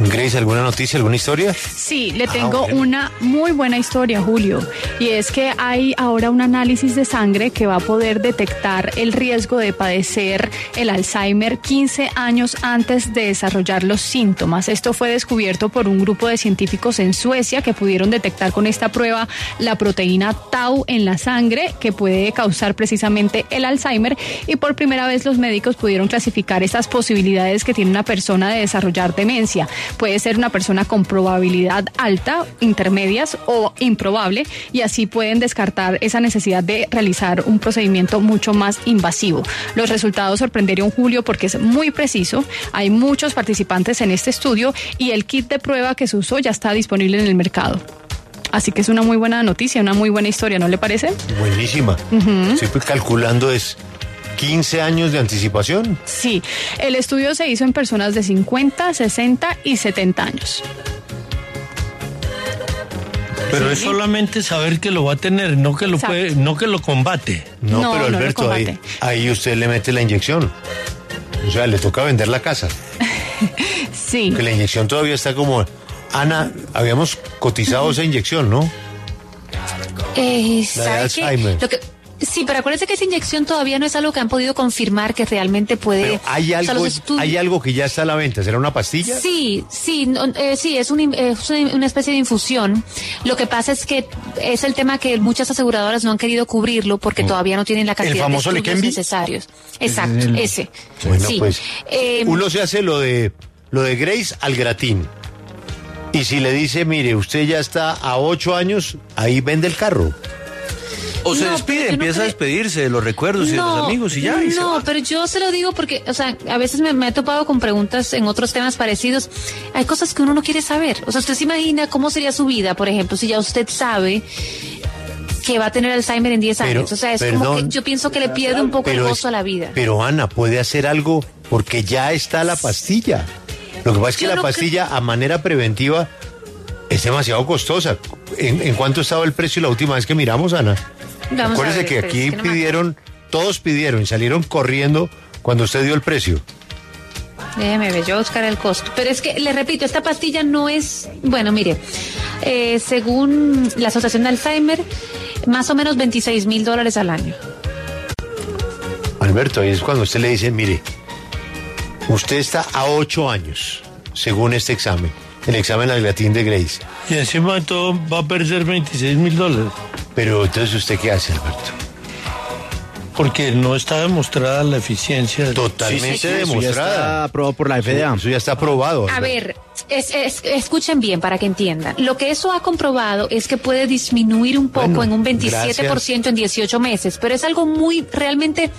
Grace, ¿alguna noticia, alguna historia? Sí, le tengo una muy buena historia, Julio. Y es que hay ahora un análisis de sangre que va a poder detectar el riesgo de padecer el Alzheimer 15 años antes de desarrollar los síntomas. Esto fue descubierto por un grupo de científicos en Suecia que pudieron detectar con esta prueba la proteína tau en la sangre que puede causar precisamente el Alzheimer. Y por primera vez los médicos pudieron clasificar estas posibilidades que tiene una persona de desarrollar demencia. Puede ser una persona con probabilidad alta, intermedias o improbable y así pueden descartar esa necesidad de realizar un procedimiento mucho más invasivo. Los resultados sorprendieron Julio porque es muy preciso. Hay muchos participantes en este estudio y el kit de prueba que se usó ya está disponible en el mercado. Así que es una muy buena noticia, una muy buena historia, ¿no le parece? Buenísima. Siempre calculando es 15 años de anticipación. Sí, el estudio se hizo en personas de 50, 60 y 70 años. Pero es solamente saber que lo va a tener, no que lo Exacto. puede, no que lo combate. No, No, pero no Alberto, ahí, ahí usted le mete la inyección. O sea, le toca vender la casa. Sí. Que la inyección todavía está como... Ana, habíamos cotizado esa inyección, ¿no? Eh, La de. Alzheimer. Lo que- sí, pero acuérdese que esa inyección todavía no es algo que han podido confirmar que realmente puede. Pero hay o sea, algo, hay algo que ya está a la venta. ¿Será una pastilla? Sí, sí, no, eh, sí, es, un in- es una especie de infusión. Lo que pasa es que es el tema que muchas aseguradoras no han querido cubrirlo porque todavía no tienen la cantidad famoso de estudios necesarios. Exacto, el- ese. Bueno, sí. pues Eh, uno se hace lo de lo de Grace al gratín. Y si le dice, mire, usted ya está a ocho años, ahí vende el carro. O se No, despide, no empieza a despedirse de los recuerdos y de los amigos y ya. y se no, pero yo se lo digo porque, o sea, a veces me, me he topado con preguntas en otros temas parecidos. Hay cosas que uno no quiere saber. O sea, usted se imagina cómo sería su vida, por ejemplo, si ya usted sabe que va a tener Alzheimer en 10 Pero, años. O sea, es como que yo pienso que le pierde un poco el es- gozo a la vida. Pero Ana, puede hacer algo porque ya está la pastilla. Lo que pasa es que Yo la pastilla a manera preventiva es demasiado costosa. ¿En, en cuánto estaba el precio la última vez que miramos, Ana? Vamos a Acuérdese ver, que aquí que no me pidieron, todos pidieron y salieron corriendo cuando usted dio el precio. Déjeme ver, yo voy a buscar el costo. Pero es que, le repito, esta pastilla no es. Bueno, mire, eh, según la Asociación de Alzheimer, más o menos 26 mil dólares al año. Alberto, ahí es cuando usted le dice, mire, usted está a ocho años, según este examen, el examen al latín de Grace. Y encima de todo va a perder 26 mil dólares. Pero entonces usted qué hace, Alberto? Porque no está demostrada la eficiencia. de- Totalmente Sí, sí, sí, eso ya demostrada. está aprobado por la FDA. Eso ya está aprobado. A ver, es- es- escuchen bien para que entiendan. Lo que eso ha comprobado es que puede disminuir un poco Bueno, en un 27% en 18 meses, pero es algo muy, realmente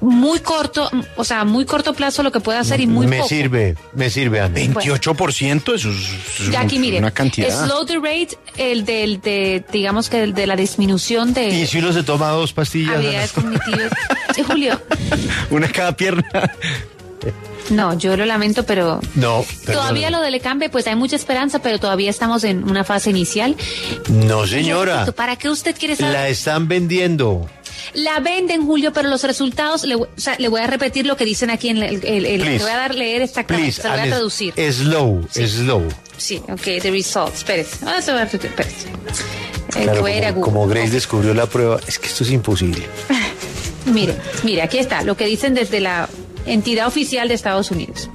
muy corto, o sea, muy corto plazo lo que puede hacer y muy me poco. sirve, me sirve, Ana. 28%, eso es, eso es Ya aquí, mire, una cantidad. slow the rate, el del, de, digamos que el de la disminución de ¿Y si uno se toma dos pastillas? habilidades cognitivas. Sí, Julio, Una cada pierna. no, yo lo lamento, pero No, todavía perdóname. lo del Lecambe, pues hay mucha esperanza, pero todavía estamos en una fase inicial. No, señora. ¿Para qué usted quiere saber? La están vendiendo. La venden, Julio, pero los resultados, le, voy- o sea, le voy a repetir lo que dicen aquí en el, el- el- Please. le voy a dar leer exactamente, Please, se lo voy a traducir. Slow, slow. Sí, ok, the results, espérese. Ah, espérese. Claro, como, como Grace descubrió la prueba, es que esto es imposible. Mire, mire, aquí está lo que dicen desde la entidad oficial de Estados Unidos.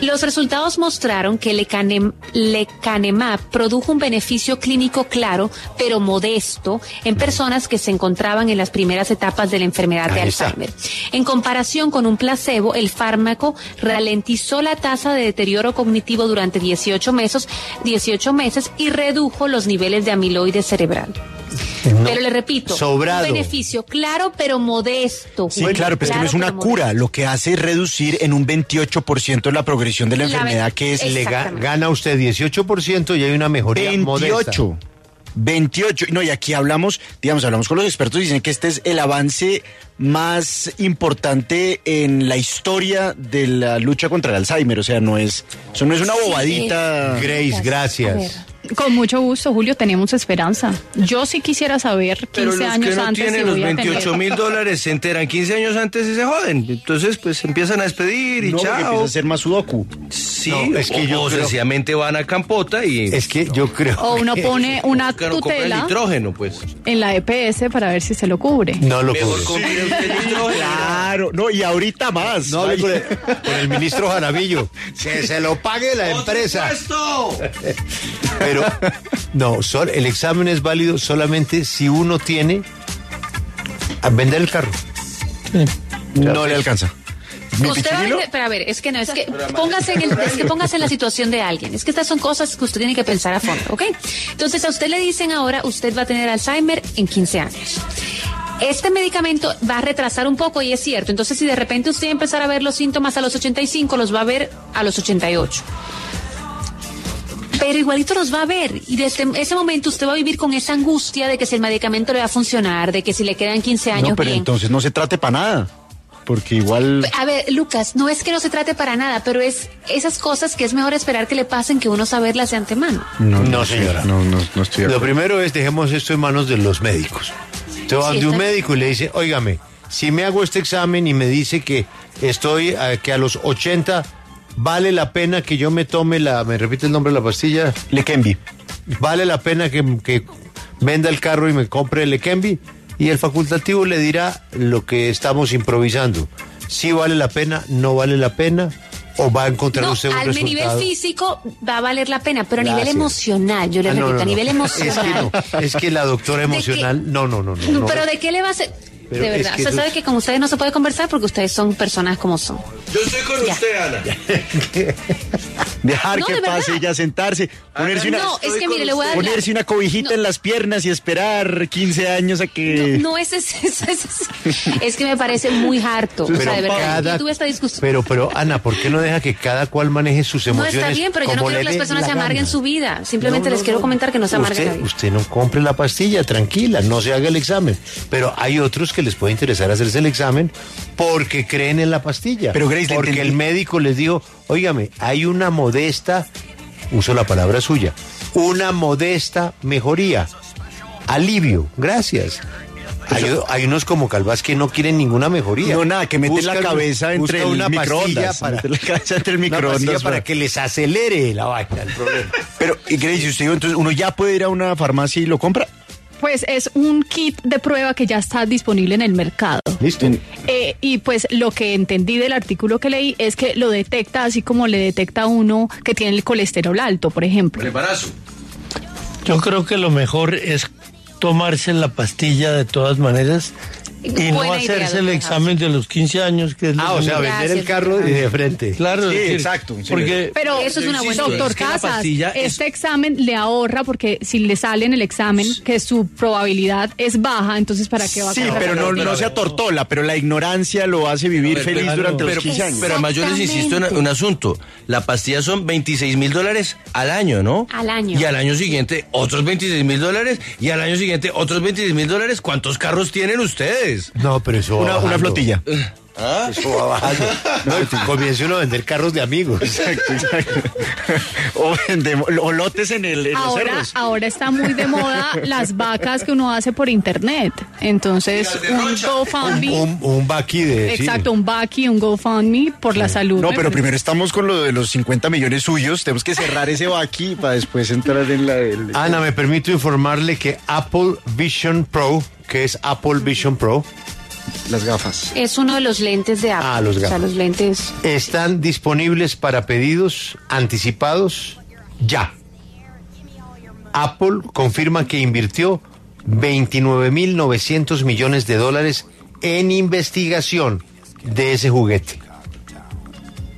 Los resultados mostraron que lecanem- lecanemab produjo un beneficio clínico claro, pero modesto, en personas que se encontraban en las primeras etapas de la enfermedad de está. Alzheimer. En comparación con un placebo, el fármaco ralentizó la tasa de deterioro cognitivo durante 18 meses, 18 meses y redujo los niveles de amiloide cerebral. No, pero le repito, sobrado. un beneficio claro, pero modesto. Sí, claro, pero es que no es una cura. modesto. Lo que hace es reducir en un 28% la progresión de la La enfermedad, que es Le ga- gana usted 18% y hay una mejoría modesta. 28. 28. No, y aquí hablamos, digamos, hablamos con los expertos y dicen que este es el avance más importante en la historia de la lucha contra el Alzheimer. O sea, no es, eso no es una Sí, bobadita. Grace, gracias. Con mucho gusto, Julio, tenemos esperanza. Yo sí quisiera saber 15 Pero los años que no antes tienen si los voy a 28 tener. mil dólares se enteran 15 años antes y se joden. Entonces, pues empiezan a despedir y No, porque empieza chao. a ser más sudoku. Sí, No, es que o, yo o creo- sencillamente van a Campota y Es que yo creo. O uno que pone una tutela nitrógeno, pues. en la EPS para ver si se lo cubre. No lo Mejor cubre. nitrógeno. Claro, no, y ahorita más. No con el, con el ministro Jaravillo. Que se lo pague la ¡Por empresa. supuesto! Pero no, sol- el examen es válido solamente si uno tiene a vender el carro. No le alcanza. ¿Mi Usted va a pichirilo? vender- pero a ver, es que no, es que póngase en, el- es que póngase en la situación de alguien. Es que estas son cosas que usted tiene que pensar a fondo, ¿ok? Entonces a usted le dicen ahora, usted va a tener Alzheimer en 15 años. Este medicamento va a retrasar un poco y es cierto. Entonces si de repente usted va a empezar a ver los síntomas a los 85, los va a ver a los 88. Pero igualito los va a ver y desde ese momento usted va a vivir con esa angustia de que si el medicamento le va a funcionar, de que si le quedan 15 años No, pero bien. entonces no se trate para nada. Porque igual. A ver, Lucas, no es que no se trate para nada, pero es esas cosas que es mejor esperar que le pasen que uno saberlas de antemano. No, No, sé, señora. No, no, no estoy Lo primero es dejemos esto en manos de los médicos. Usted va Sí, de un está- médico y le dice, óigame, si me hago este examen y me dice que estoy, que a los 80 vale la pena que yo me tome la, me repite el nombre de la pastilla, Leqembi. vale la pena que, que venda el carro y me compre el Lekembi y el facultativo le dirá lo que estamos improvisando. Si vale la pena, no vale la pena o va a encontrar No, usted un al resultado. nivel físico va a valer la pena, pero a nivel emocional, yo le Ah, no, repito, no, a nivel emocional. Es que no, es que la doctora emocional, no, no, no, no. no. Pero ¿de qué le va a hacer? Pero de es verdad, que usted eso- sabe que con ustedes no se puede conversar porque ustedes son personas como son. Yo estoy con Ya. usted, Ana. Dejar No, que de verdad. pase y ya sentarse. Ponerse una, No, es que mire, le voy a ponerse una cobijita No. en las piernas y esperar 15 años a que. No es es, es, es- es que me parece muy harto. O sea, de verdad, cada- yo tuve esta discusión. pero, pero, Ana, ¿por qué no deja que cada cual maneje sus No emociones? está bien, pero yo no quiero que las personas la se amarguen gana? su vida. Simplemente No, les quiero comentar que no se amarguen usted, vida. usted no compre la pastilla, tranquila, no se haga el examen. Pero hay otros que les puede interesar hacerse el examen porque creen en la pastilla. Pero, Grace, le porque el médico les dijo, óigame, hay una modesta, uso la palabra suya, una modesta mejoría. Alivio, gracias. Hay, hay unos como Calvás que no quieren ninguna mejoría. No, nada, que meten la cabeza entre el una pastilla microondas, Para, meten la cabeza entre el microondas para que les acelere la vaina, el problema. Pero, y Grace, usted dijo, entonces uno ya puede ir a una farmacia y lo compra. Pues es un kit de prueba que ya está disponible en el mercado. Listo. Eh, y pues lo que entendí del artículo que leí es que lo detecta así como le detecta a uno que tiene el colesterol alto, por ejemplo. El embarazo. Yo creo que lo mejor es tomarse la pastilla de todas maneras y no hacerse el examen de los 15 años que es lo Ah, o sea, vender el carro de frente. Claro, Sí, decir, exacto, sí. Porque Pero, Eso es una buena doctor es que la Casas, este examen le ahorra porque si le sale en el examen que su probabilidad es baja, entonces ¿para qué va a Sí, pero no, no se atortola, pero la ignorancia lo hace vivir ver, feliz pero- durante los pero, 15 años. Pero además yo les insisto en un asunto. La pastilla son 26 mil dólares al año, ¿no? Al año. Y al año siguiente otros 26 mil dólares. Y al año siguiente otros 26 mil dólares. ¿Cuántos carros tienen ustedes? No, pero eso Una, flotilla. Eso va bajando. No, y comienza uno a vender carros de amigos. Exacto, exacto. O, vendemos- o lotes en, el, en los Ahora, cerros. ahora está muy de moda las vacas que uno hace por internet. Entonces, de un Rocha. GoFundMe. un, un vaqui de... sí. Exacto, un Baki, un GoFundMe por la salud. No, pero primero estamos con lo de los 50 millones suyos. Tenemos que cerrar ese aquí para después entrar en la del. Ana, me permito informarle que Apple Vision Pro, que es Apple Vision Pro, Las gafas. Es uno de los lentes de Apple. Ah, los O sea, gafas. los lentes. Están disponibles para pedidos anticipados ya. Apple confirma que invirtió 29.900 millones de dólares en investigación de ese juguete.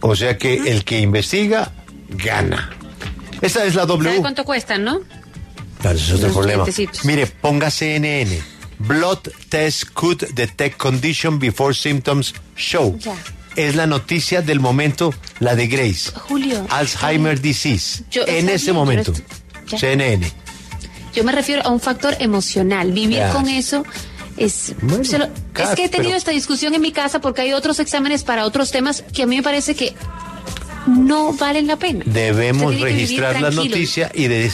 O sea que el que investiga gana. Esta es la ¿Sabe W. cuánto cuestan, no? Claro, ese es otro Los problema. Mire, ponga CNN. Blood test could detect condition before symptoms show. Ya. Es la noticia del momento, la de Grace. Julio. Alzheimer disease. Yo- en ese bien, momento. estoy-. CNN. Yo me refiero a un factor emocional. Vivir Ya. con eso es. Bueno, se lo- Kat, es que he tenido pero- esta discusión en mi casa porque hay otros exámenes para otros temas que a mí me parece que no valen la pena. Debemos registrar la noticia y, de-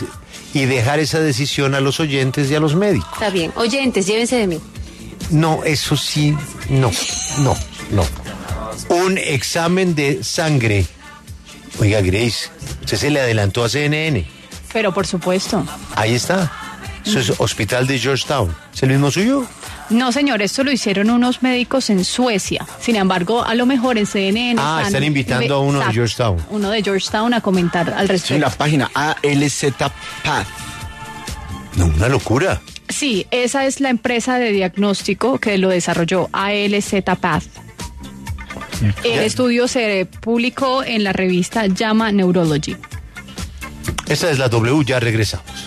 y dejar esa decisión a los oyentes y a los médicos. Está bien. Oyentes, llévense de mí. No, eso sí, no, no, no. Un examen de sangre. Oiga, Grace, usted se le adelantó a CNN. Pero por supuesto. Ahí está. Eso es Hospital de Georgetown. ¿Es el mismo suyo? No, señor, esto lo hicieron unos médicos en Suecia. Sin embargo, a lo mejor en CNN. Ah, están invitando a uno de Georgetown. Uno de Georgetown a comentar al Sí, en respecto. la página ALZ Path. No, una locura. Sí, esa es la empresa de diagnóstico que lo desarrolló, ALZ Path. El estudio se publicó en la revista Llama Neurology. Esta es la W, ya regresamos.